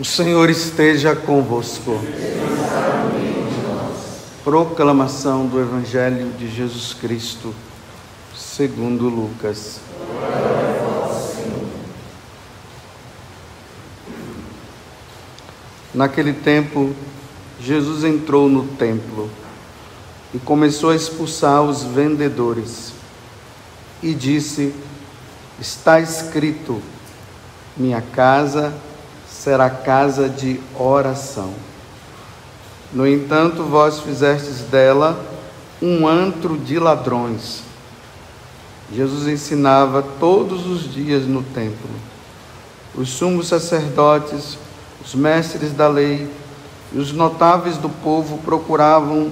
O Senhor esteja convosco. Proclamação do Evangelho de Jesus Cristo, segundo Lucas. Naquele tempo, Jesus entrou no templo e começou a expulsar os vendedores e disse: Está escrito, minha casa será casa de oração. No entanto, vós fizestes dela um antro de ladrões. Jesus ensinava todos os dias no templo. Os sumos sacerdotes, os mestres da lei e os notáveis do povo procuravam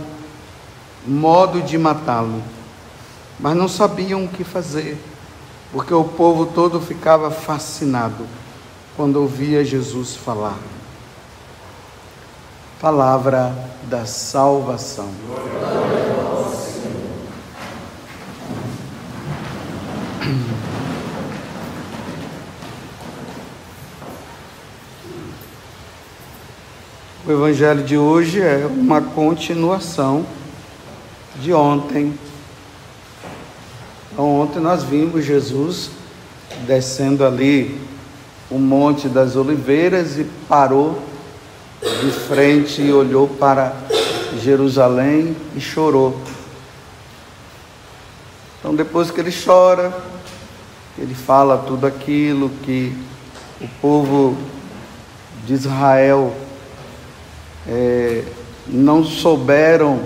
modo de matá-lo, mas não sabiam o que fazer, porque o povo todo ficava fascinado quando ouvia Jesus falar. Palavra da salvação. O evangelho de hoje é uma continuação de ontem. Então, ontem nós vimos Jesus descendo ali o Monte das Oliveiras e parou de frente e olhou para Jerusalém e chorou. Então, depois que ele chora, ele fala tudo aquilo que o povo de Israel é, não souberam,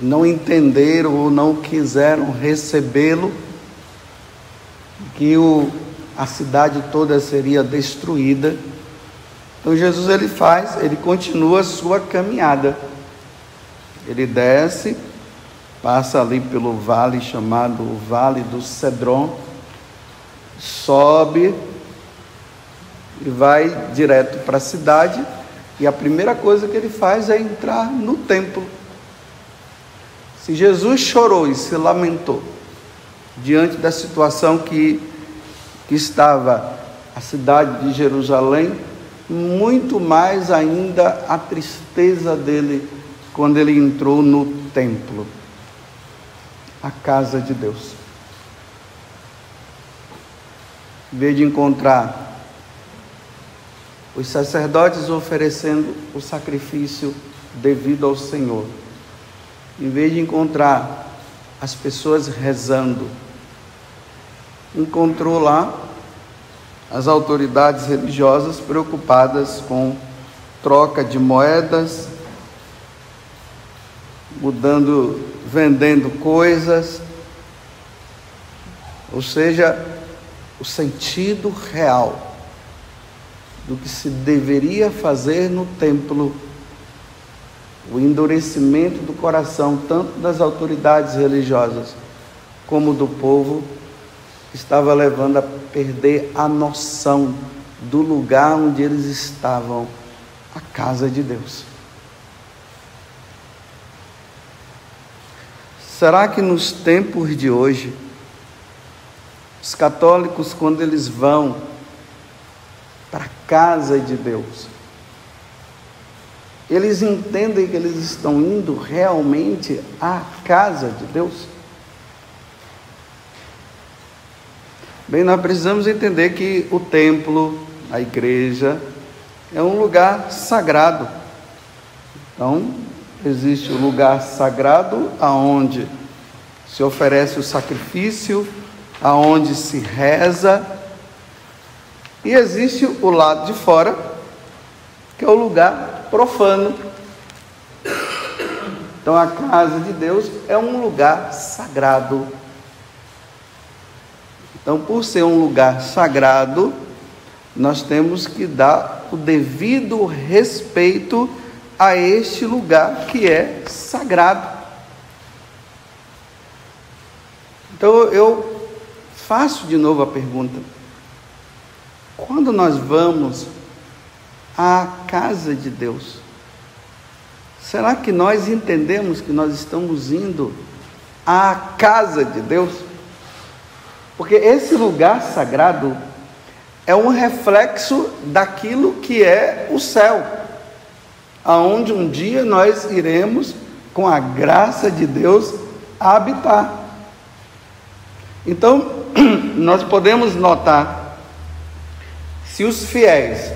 não entenderam ou não quiseram recebê-lo, que o a cidade toda seria destruída. Então Jesus ele faz, ele continua a sua caminhada. Ele desce, passa ali pelo vale chamado o Vale do Cedron, sobe e vai direto para a cidade. E a primeira coisa que ele faz é entrar no templo. Se Jesus chorou e se lamentou diante da situação que que estava a cidade de Jerusalém, muito mais ainda a tristeza dele quando ele entrou no templo, a casa de Deus. Em vez de encontrar os sacerdotes oferecendo o sacrifício devido ao Senhor, em vez de encontrar as pessoas rezando, encontrou lá as autoridades religiosas preocupadas com troca de moedas, mudando, vendendo coisas, ou seja, o sentido real do que se deveria fazer no templo, o endurecimento do coração, tanto das autoridades religiosas como do povo, estava levando a perder a noção do lugar onde eles estavam, a casa de Deus. Será que nos tempos de hoje, os católicos, quando eles vão para a casa de Deus, eles entendem que eles estão indo realmente à casa de Deus? Bem, nós precisamos entender que o templo, a igreja, é um lugar sagrado. Então, existe o lugar sagrado aonde se oferece o sacrifício, aonde se reza, e existe o lado de fora, que é o lugar profano. Então, a casa de Deus é um lugar sagrado então, por ser um lugar sagrado, nós temos que dar o devido respeito a este lugar que é sagrado. Então eu faço de novo a pergunta: quando nós vamos à casa de Deus, será que nós entendemos que nós estamos indo à casa de Deus? Porque esse lugar sagrado é um reflexo daquilo que é o céu, aonde um dia nós iremos, com a graça de Deus, habitar. Então, nós podemos notar, se os fiéis,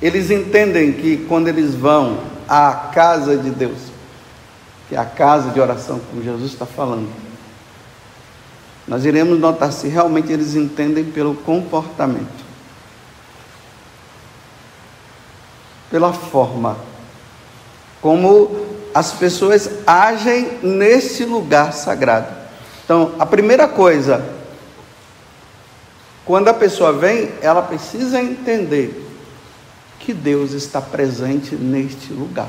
eles entendem que quando eles vão à casa de Deus, que é a casa de oração, como Jesus está falando, nós iremos notar se realmente eles entendem pelo comportamento, pela forma, como as pessoas agem nesse lugar sagrado. Então, a primeira coisa, quando a pessoa vem, ela precisa entender que Deus está presente neste lugar.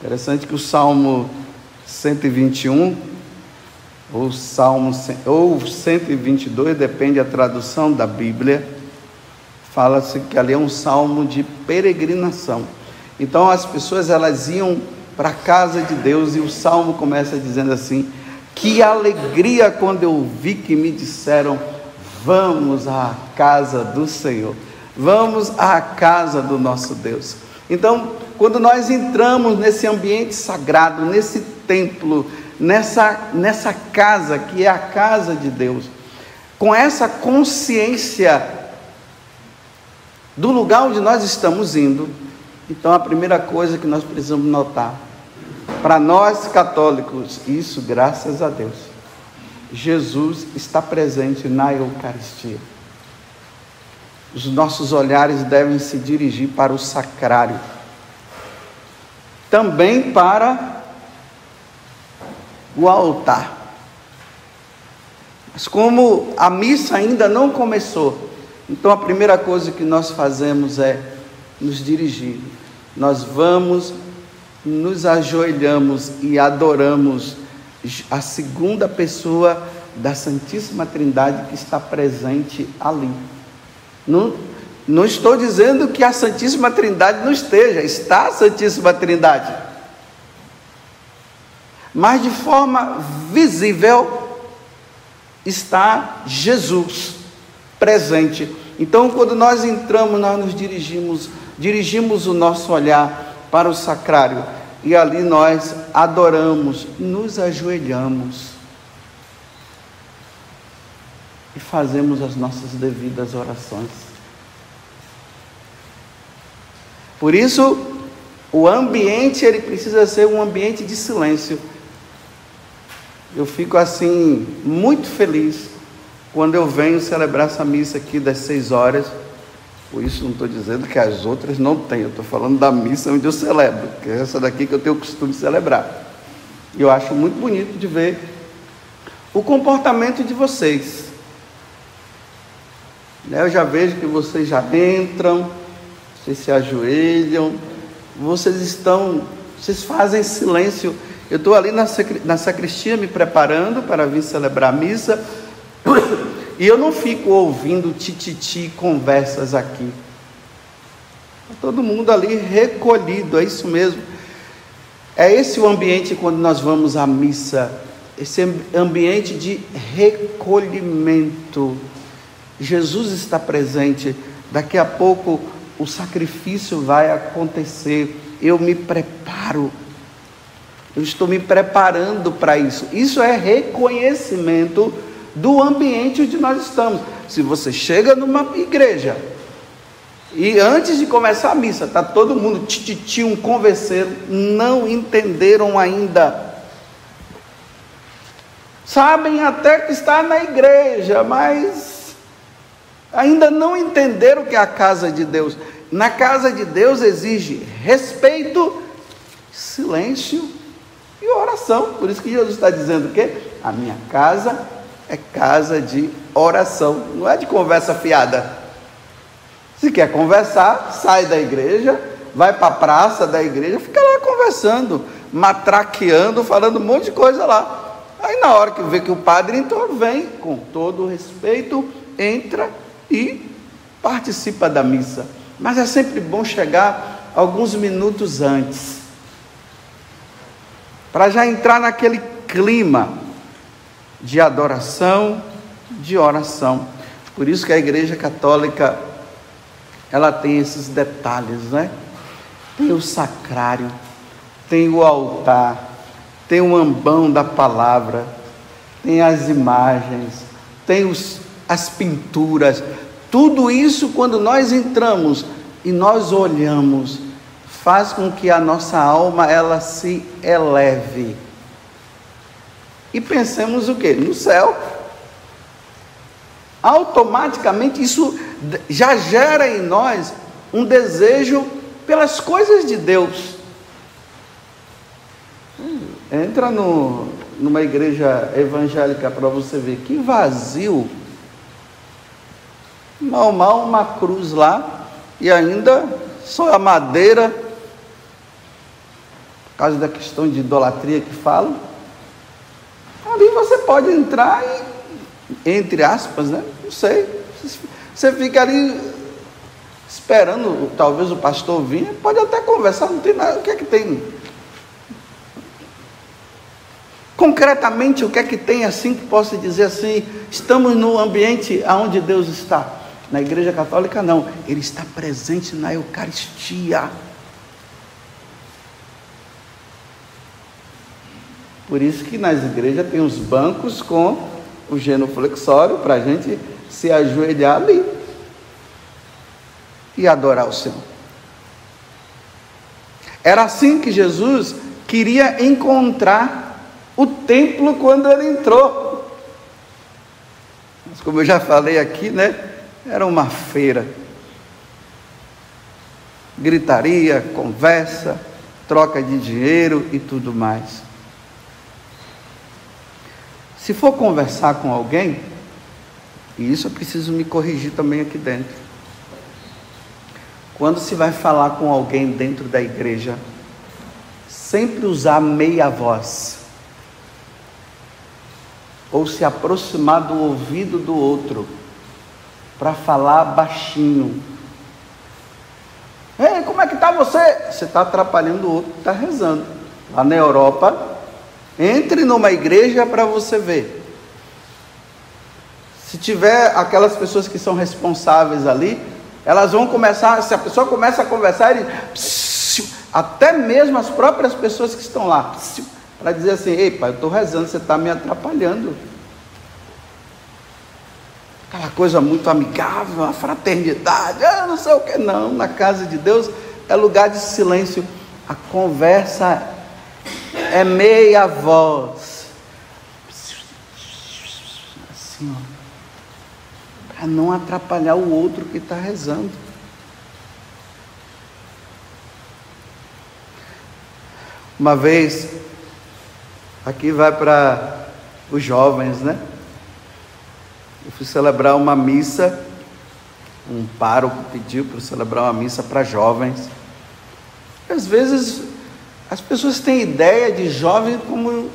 Interessante que o Salmo 121 ou Salmo ou 122, depende da tradução da Bíblia, fala-se que ali é um salmo de peregrinação. Então as pessoas elas iam para a casa de Deus e o salmo começa dizendo assim: "Que alegria quando eu vi que me disseram: vamos à casa do Senhor. Vamos à casa do nosso Deus." Então, quando nós entramos nesse ambiente sagrado, nesse templo, nessa, nessa casa que é a casa de Deus, com essa consciência do lugar onde nós estamos indo, então a primeira coisa que nós precisamos notar, para nós católicos, isso graças a Deus, Jesus está presente na Eucaristia. Os nossos olhares devem se dirigir para o sacrário, também para o altar. Mas como a missa ainda não começou, então a primeira coisa que nós fazemos é nos dirigir. Nós vamos, nos ajoelhamos e adoramos a segunda pessoa da Santíssima Trindade que está presente ali. Não, não estou dizendo que a Santíssima Trindade não esteja, está a Santíssima Trindade mas de forma visível está Jesus presente. Então, quando nós entramos, nós nos dirigimos, dirigimos o nosso olhar para o sacrário e ali nós adoramos, nos ajoelhamos e fazemos as nossas devidas orações. Por isso, o ambiente ele precisa ser um ambiente de silêncio eu fico assim, muito feliz quando eu venho celebrar essa missa aqui das seis horas. Por isso não estou dizendo que as outras não têm, eu estou falando da missa onde eu celebro, que é essa daqui que eu tenho o costume de celebrar. E eu acho muito bonito de ver o comportamento de vocês. Né, eu já vejo que vocês já entram, vocês se ajoelham, vocês estão, vocês fazem silêncio eu estou ali na, na sacristia me preparando para vir celebrar a missa. E eu não fico ouvindo tititi conversas aqui. Tá todo mundo ali recolhido, é isso mesmo. É esse o ambiente quando nós vamos à missa, esse ambiente de recolhimento. Jesus está presente. Daqui a pouco o sacrifício vai acontecer. Eu me preparo eu estou me preparando para isso. Isso é reconhecimento do ambiente onde nós estamos. Se você chega numa igreja e antes de começar a missa, está todo mundo tititi, um converseiro, não entenderam ainda. Sabem até que está na igreja, mas ainda não entenderam que é a casa de Deus. Na casa de Deus exige respeito, silêncio e oração. Por isso que Jesus está dizendo o quê? A minha casa é casa de oração, não é de conversa fiada. Se quer conversar, sai da igreja, vai para a praça da igreja, fica lá conversando, matraqueando, falando um monte de coisa lá. Aí na hora que vê que o padre entrou, vem com todo o respeito, entra e participa da missa. Mas é sempre bom chegar alguns minutos antes para já entrar naquele clima de adoração, de oração. Por isso que a Igreja Católica ela tem esses detalhes, né? Tem o sacrário, tem o altar, tem o ambão da palavra, tem as imagens, tem os, as pinturas. Tudo isso, quando nós entramos e nós olhamos, faz com que a nossa alma ela se eleve. E pensemos o que? No céu. Automaticamente isso já gera em nós um desejo pelas coisas de Deus. Entra no, numa igreja evangélica para você ver que vazio. Mal, mal uma cruz lá e ainda só a madeira, por causa da questão de idolatria que falam. Ali você pode entrar e, entre aspas, né? Não sei. Você fica ali esperando, talvez o pastor vinha, pode até conversar, não tem nada. O que é que tem? Concretamente, o que é que tem assim que possa dizer assim? Estamos no ambiente aonde Deus está. Na Igreja Católica, não. Ele está presente na Eucaristia. Por isso que nas igrejas tem os bancos com o genuflexório para a gente se ajoelhar ali e adorar o Senhor. Era assim que Jesus queria encontrar o templo quando ele entrou. Mas como eu já falei aqui, né? Era uma feira. Gritaria, conversa, troca de dinheiro e tudo mais. Se for conversar com alguém, e isso eu preciso me corrigir também aqui dentro. Quando se vai falar com alguém dentro da igreja, sempre usar meia voz ou se aproximar do ouvido do outro para falar baixinho. Ei, como é que está você? Você está atrapalhando o outro que está rezando. Lá na Europa, entre numa igreja para você ver. Se tiver aquelas pessoas que são responsáveis ali, elas vão começar, se a pessoa começa a conversar, ele, até mesmo as próprias pessoas que estão lá, para dizer assim: ei, pai, eu estou rezando, você está me atrapalhando. Aquela coisa muito amigável, a fraternidade, ah, não sei o que, não. Na casa de Deus é lugar de silêncio. A conversa é meia voz. Assim, ó. Para não atrapalhar o outro que está rezando. Uma vez, Aqui vai para os jovens, né? Eu fui celebrar uma missa, um pároco pediu para celebrar uma missa para jovens. Às vezes as pessoas têm ideia de jovens como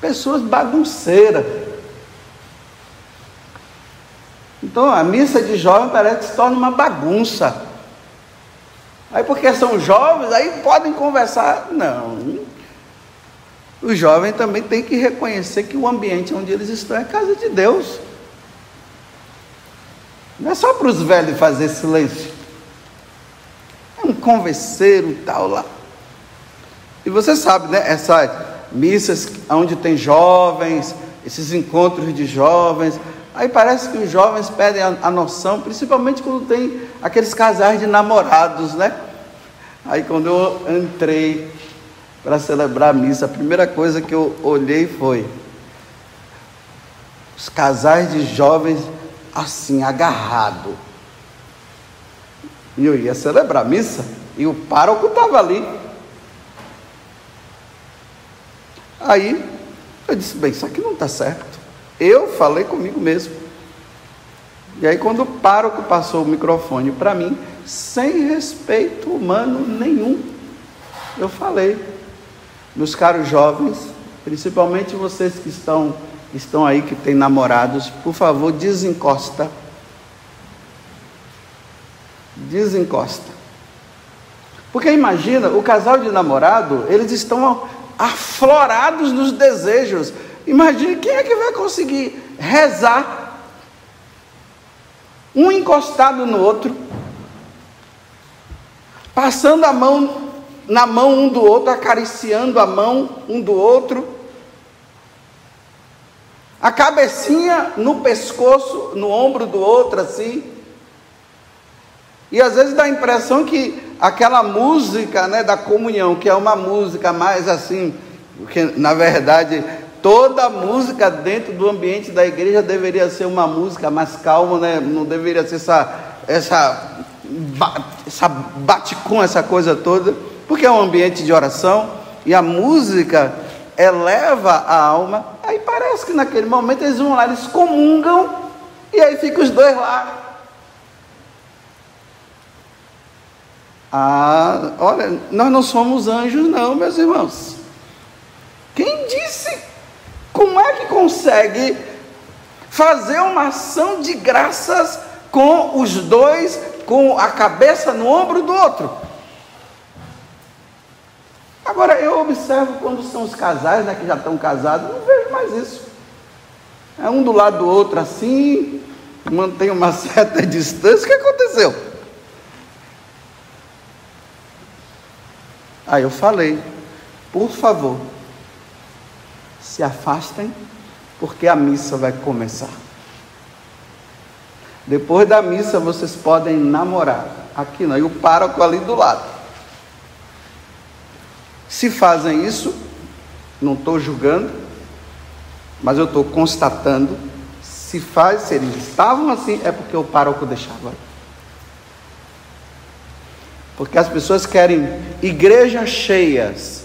pessoas bagunceiras. Então a missa de jovem parece que se torna uma bagunça. Aí porque são jovens, aí podem conversar. Não, o jovem também tem que reconhecer que o ambiente onde eles estão é casa de Deus. Não é só para os velhos fazer silêncio. É um converseiro tal lá. E você sabe, né? Essas missas onde tem jovens, esses encontros de jovens. Aí parece que os jovens perdem a, a noção, principalmente quando tem aqueles casais de namorados, né? Aí quando eu entrei para celebrar a missa, a primeira coisa que eu olhei foi os casais de jovens assim, agarrado. E eu ia celebrar a missa e o pároco estava ali. Aí eu disse, bem, isso aqui não está certo. Eu falei comigo mesmo. E aí quando o pároco passou o microfone para mim, sem respeito humano nenhum, eu falei, meus caros jovens, principalmente vocês que estão, estão aí, que têm namorados, por favor, desencosta. Desencosta. Porque imagina, o casal de namorado, eles estão aflorados nos desejos. Imagine quem é que vai conseguir rezar um encostado no outro, passando a mão na mão um do outro, acariciando a mão um do outro, a cabecinha no pescoço, no ombro do outro, assim. E às vezes dá a impressão que aquela música né, da comunhão, que é uma música mais assim, porque na verdade toda música dentro do ambiente da igreja deveria ser uma música mais calma, né? não deveria ser essa, essa, essa bate com essa coisa toda, porque é um ambiente de oração e a música eleva a alma. Aí parece que naquele momento eles vão lá, eles comungam e aí ficam os dois lá Ah, olha, nós não somos anjos, não, meus irmãos. Quem disse? Como é que consegue fazer uma ação de graças com os dois, com a cabeça no ombro do outro? Agora, eu observo quando são os casais né, que já estão casados, não vejo mais isso. É um do lado do outro assim, mantém uma certa distância. O que aconteceu? Aí eu falei, por favor, se afastem, porque a missa vai começar. Depois da missa vocês podem namorar. Aqui não, e o pároco ali do lado. Se fazem isso, não estou julgando, mas eu estou constatando. Se faz, se eles estavam assim, é porque o pároco deixava. Porque as pessoas querem igrejas cheias,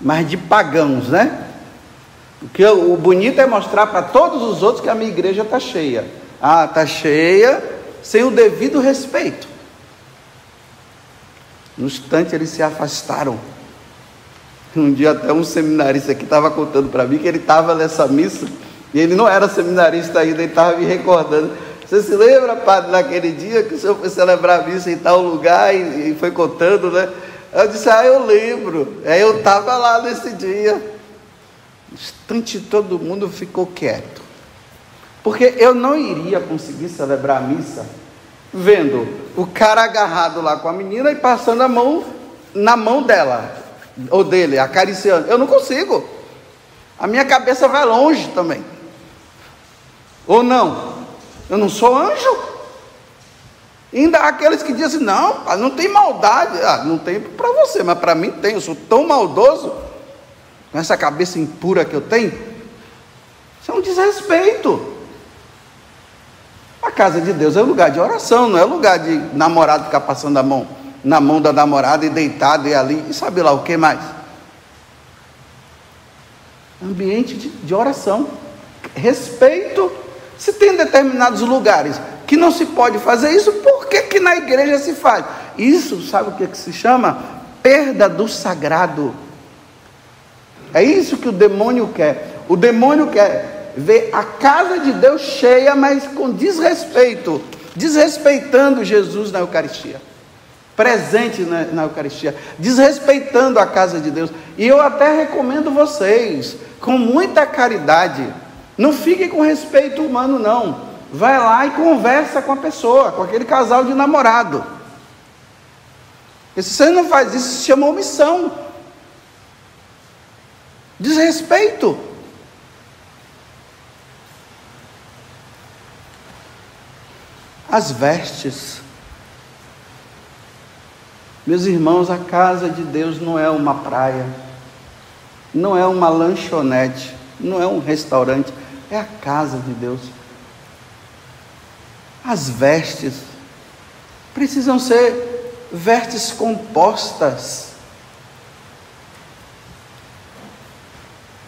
mas de pagãos, né? Porque o bonito é mostrar para todos os outros que a minha igreja está cheia. Ah, está cheia, sem o devido respeito. No instante eles se afastaram. Um dia até um seminarista aqui estava contando para mim que ele estava nessa missa, e ele não era seminarista ainda, ele estava me recordando você se lembra, padre, naquele dia que o senhor foi celebrar a missa em tal lugar e, e foi contando, né? Eu disse, ah, eu lembro. Aí eu estava lá nesse dia. No instante todo mundo ficou quieto. Porque eu não iria conseguir celebrar a missa vendo o cara agarrado lá com a menina e passando a mão na mão dela, ou dele, acariciando. Eu não consigo. A minha cabeça vai longe também. Ou não? Eu não sou anjo. Ainda há aqueles que dizem não, não tem maldade. Ah, não tem para você, mas para mim tem. Eu sou tão maldoso, com essa cabeça impura que eu tenho. Isso é um desrespeito. A casa de Deus é lugar de oração, não é lugar de namorado ficar passando a mão na mão da namorada e deitado e ali, e sabe lá o que mais? Ambiente de, de oração, respeito se tem determinados lugares que não se pode fazer isso, por que, que na igreja se faz? Isso, sabe o que, que se chama? Perda do sagrado. É isso que o demônio quer. O demônio quer ver a casa de Deus cheia, mas com desrespeito, desrespeitando Jesus na Eucaristia, presente na, na Eucaristia, desrespeitando a casa de Deus. E eu até recomendo vocês, com muita caridade, não fique com respeito humano, não. Vai lá e conversa com a pessoa, com aquele casal de namorado. E se você não faz isso, se chama omissão. Desrespeito. As vestes. Meus irmãos, a casa de Deus não é uma praia, não é uma lanchonete, não é um restaurante é a casa de Deus. As vestes precisam ser vestes compostas.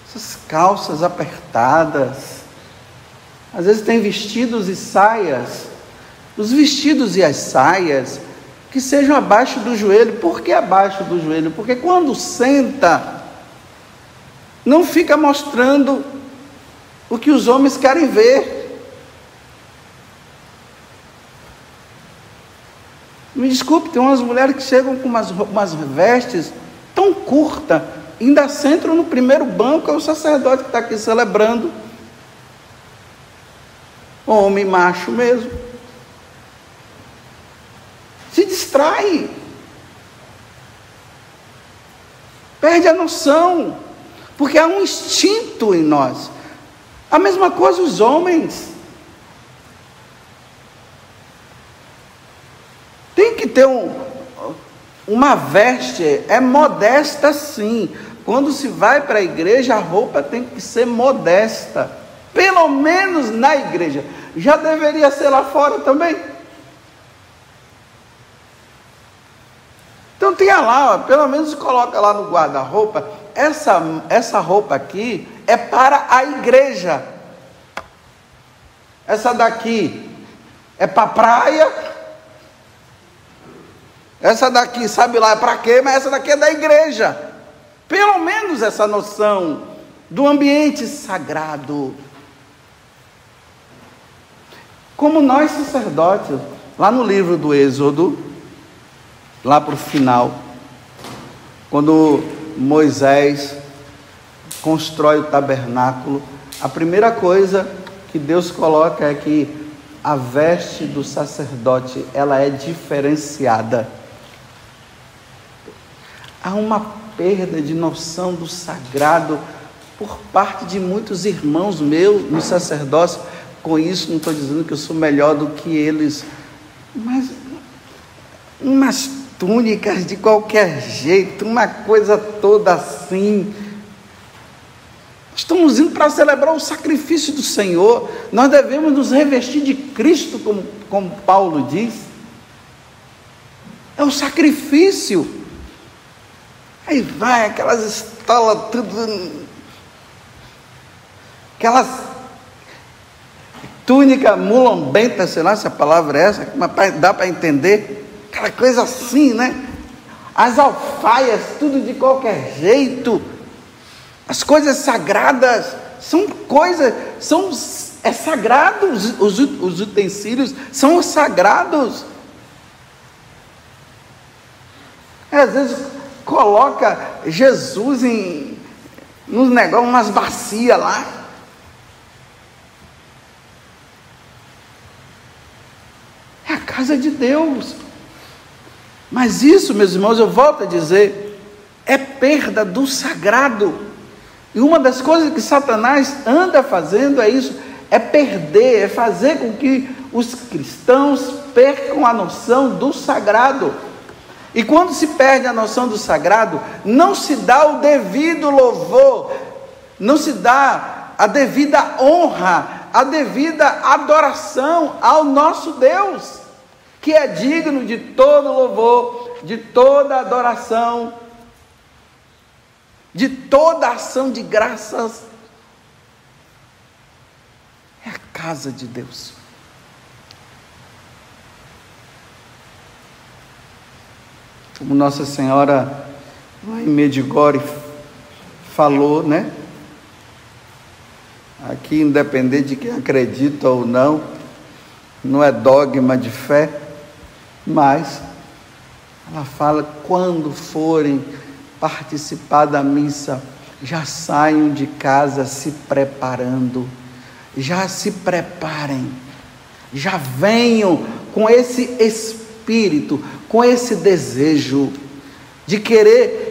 Essas calças apertadas. Às vezes tem vestidos e saias. Os vestidos e as saias que sejam abaixo do joelho. Por que abaixo do joelho? Porque quando senta, não fica mostrando o que os homens querem ver. Me desculpe, tem umas mulheres que chegam com umas, umas vestes tão curtas, ainda sentam no primeiro banco, é o sacerdote que está aqui celebrando. Homem macho mesmo. distrai. Perde a noção, porque há um instinto em nós. A mesma coisa os homens. Tem que ter um, uma veste, é modesta sim. Quando se vai para a igreja, a roupa tem que ser modesta. Pelo menos na igreja. Já deveria ser lá fora também. Então tenha lá, ó, pelo menos coloca lá no guarda-roupa. Essa, essa roupa aqui é para a igreja. Essa daqui é para a praia essa daqui, sabe lá para quê, mas essa daqui é da igreja. Pelo menos essa noção do ambiente sagrado. Como nós sacerdotes, lá no livro do Êxodo, lá para o final, quando Moisés constrói o tabernáculo, a primeira coisa que Deus coloca é que a veste do sacerdote ela é diferenciada há uma perda de noção do sagrado por parte de muitos irmãos meus no sacerdócio. Com isso, não estou dizendo que eu sou melhor do que eles, mas umas túnicas de qualquer jeito, uma coisa toda assim. Estamos indo para celebrar o sacrifício do Senhor. Nós devemos nos revestir de Cristo, como, como Paulo diz. É o sacrifício. Aí vai aquelas estolas, tudo. Aquelas túnica mulambenta, sei lá se a palavra é essa, mas dá para entender. Aquela coisa assim, né? As alfaias, tudo de qualquer jeito. As coisas sagradas são coisas, são é sagrado, os, os, os utensílios são sagrados. Às vezes coloca Jesus em nos negócios, umas bacias lá. É a casa de Deus. Mas isso, meus irmãos, eu volto a dizer, é perda do sagrado. E uma das coisas que Satanás anda fazendo é isso, é perder, é fazer com que os cristãos percam a noção do sagrado. E quando se perde a noção do sagrado, não se dá o devido louvor, não se dá a devida honra, a devida adoração ao nosso Deus, que é digno de todo louvor, de toda adoração, de toda ação de graças. É a casa de Deus. como Nossa Senhora lá em Medigore falou, né? Aqui, independente de quem acredita ou não, não é dogma de fé, mas ela fala: quando forem participar da missa, já saiam de casa se preparando, já se preparem, já venham com esse espírito, com esse desejo de querer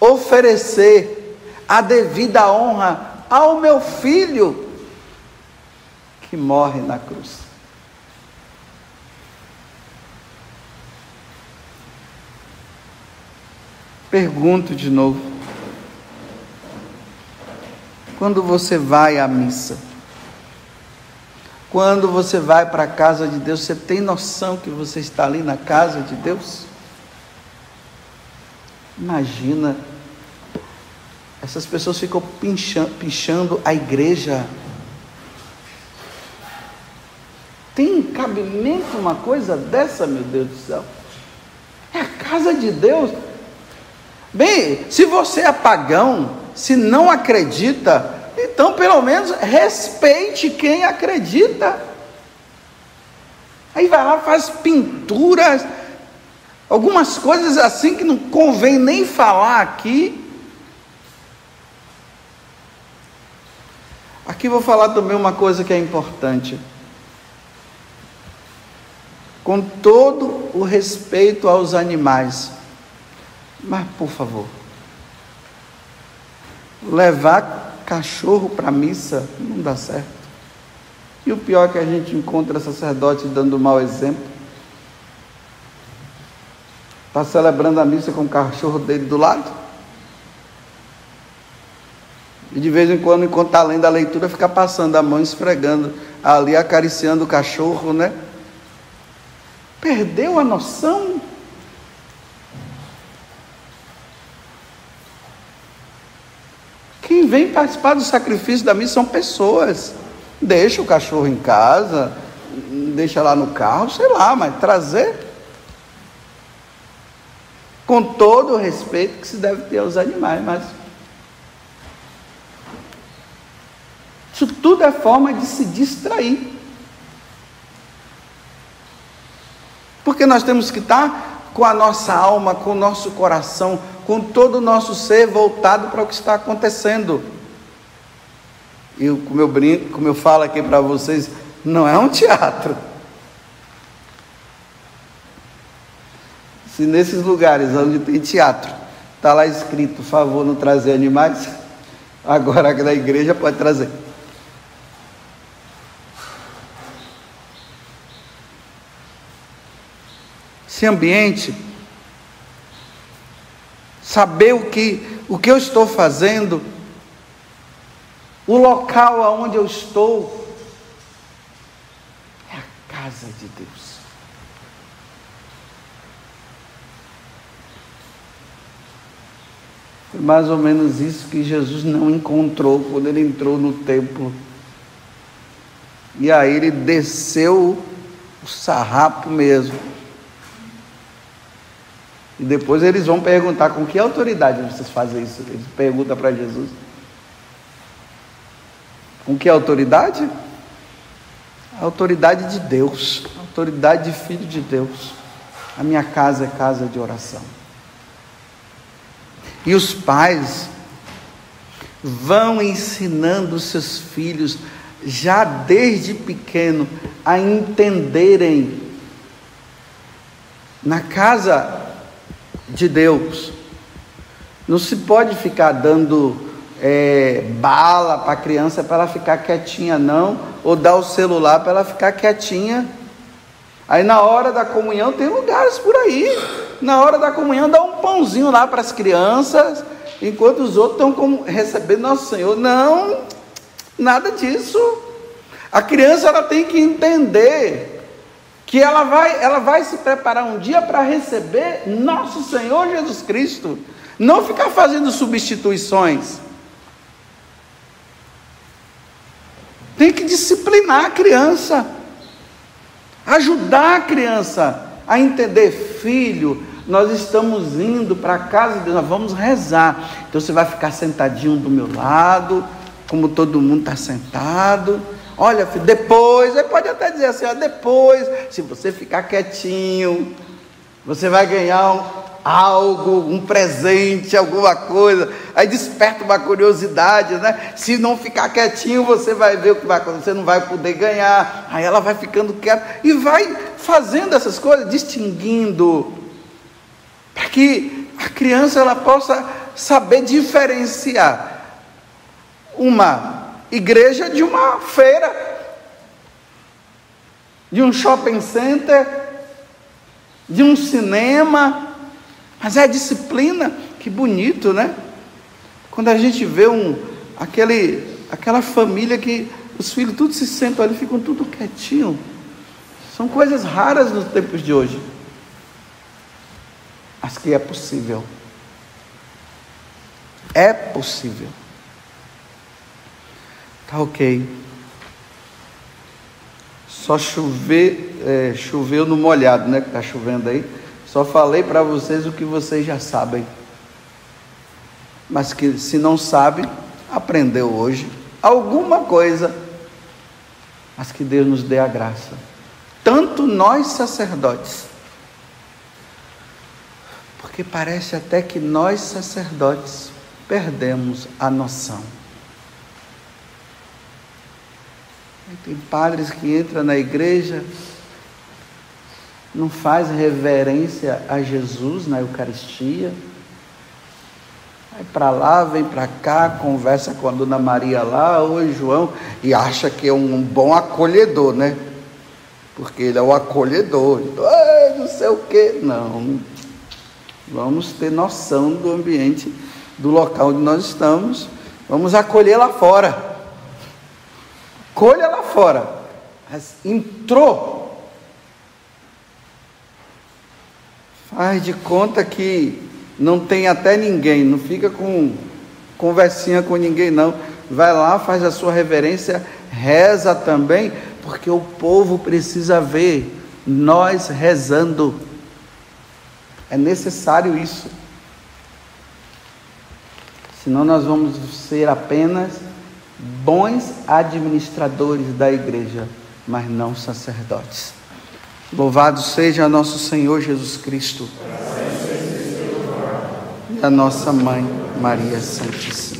oferecer a devida honra ao meu filho que morre na cruz. Pergunto de novo. Quando você vai à missa, quando você vai para a casa de Deus, você tem noção que você está ali na casa de Deus? Imagina, essas pessoas ficam pinchando, pinchando a igreja. Tem cabimento uma coisa dessa, meu Deus do céu? É a casa de Deus. Bem, se você é pagão, se não acredita, então, pelo menos, respeite quem acredita. Aí vai lá, faz pinturas, algumas coisas assim que não convém nem falar aqui. Aqui vou falar também uma coisa que é importante. com todo o respeito aos animais. Mas, por favor, levar cachorro para missa não dá certo. E o pior é que a gente encontra sacerdote dando mau exemplo. Está celebrando a missa com o cachorro dele do lado. E de vez em quando, enquanto está lendo a leitura, fica passando a mão, esfregando ali, acariciando o cachorro, né? Perdeu a noção. Quem vem participar do sacrifício da missa são pessoas. Deixa o cachorro em casa, deixa lá no carro, sei lá, mas trazer com todo o respeito que se deve ter aos animais, mas isso tudo é forma de se distrair. Porque nós temos que estar com a nossa alma, com o nosso coração, com todo o nosso ser voltado para o que está acontecendo. E como eu brinco, como eu falo aqui para vocês, não é um teatro. Se nesses lugares onde tem teatro, está lá escrito, favor não trazer animais, agora na igreja pode trazer. Esse ambiente, saber o que, o que eu estou fazendo, o local aonde eu estou é a casa de Deus. Foi mais ou menos isso que Jesus não encontrou quando ele entrou no templo. E aí ele desceu o sarrapo mesmo. E depois eles vão perguntar com que autoridade vocês fazem isso. Eles perguntam para Jesus. Com que autoridade? A autoridade de Deus, a autoridade de filho de Deus. A minha casa é casa de oração. E os pais vão ensinando seus filhos, já desde pequeno, a entenderem na casa de Deus. Não se pode ficar dando é, bala para a criança para ela ficar quietinha, não, ou dar o celular para ela ficar quietinha. Aí na hora da comunhão tem lugares por aí. Na hora da comunhão dá um pãozinho lá para as crianças, enquanto os outros estão recebendo nosso Senhor. Não, nada disso. A criança ela tem que entender que ela vai, ela vai se preparar um dia para receber nosso Senhor Jesus Cristo. Não ficar fazendo substituições. Tem que disciplinar a criança, ajudar a criança a entender, filho, nós estamos indo para a casa de Deus, nós vamos rezar. Então você vai ficar sentadinho do meu lado, como todo mundo está sentado. Olha, filho, depois, aí pode até dizer assim, ó, depois, se você ficar quietinho, você vai ganhar um, algo, um presente, alguma coisa. Aí desperta uma curiosidade, né? Se não ficar quietinho, você vai ver o que vai acontecer, você não vai poder ganhar. Aí ela vai ficando quieta e vai fazendo essas coisas, distinguindo, para que a criança ela possa saber diferenciar uma igreja de uma feira, de um shopping center, de um cinema mas é a disciplina, que bonito, né? Quando a gente vê um, aquele, aquela família que os filhos todos se sentam ali, ficam tudo quietinho. São coisas raras nos tempos de hoje. Mas que é possível. É possível. Tá ok. Só chover, é, choveu no molhado, né? Que está chovendo aí. Só falei para vocês o que vocês já sabem. Mas que se não sabe, aprendeu hoje alguma coisa. Mas que Deus nos dê a graça. Tanto nós sacerdotes. Porque parece até que nós sacerdotes perdemos a noção. Tem padres que entram na igreja não faz reverência a Jesus na Eucaristia. Vai para lá, vem para cá, conversa com a dona Maria lá, oi João, e acha que é um bom acolhedor, né? Porque ele é o acolhedor. não sei o quê. Não. Vamos ter noção do ambiente, do local onde nós estamos. Vamos acolher lá fora. Colha lá fora. Mas entrou. Faz de conta que não tem até ninguém, não fica com conversinha com ninguém, não. Vai lá, faz a sua reverência, reza também, porque o povo precisa ver nós rezando. É necessário isso. Senão nós vamos ser apenas bons administradores da igreja, mas não sacerdotes. Louvado seja nosso Senhor Jesus Cristo a nossa mãe Maria Santíssima.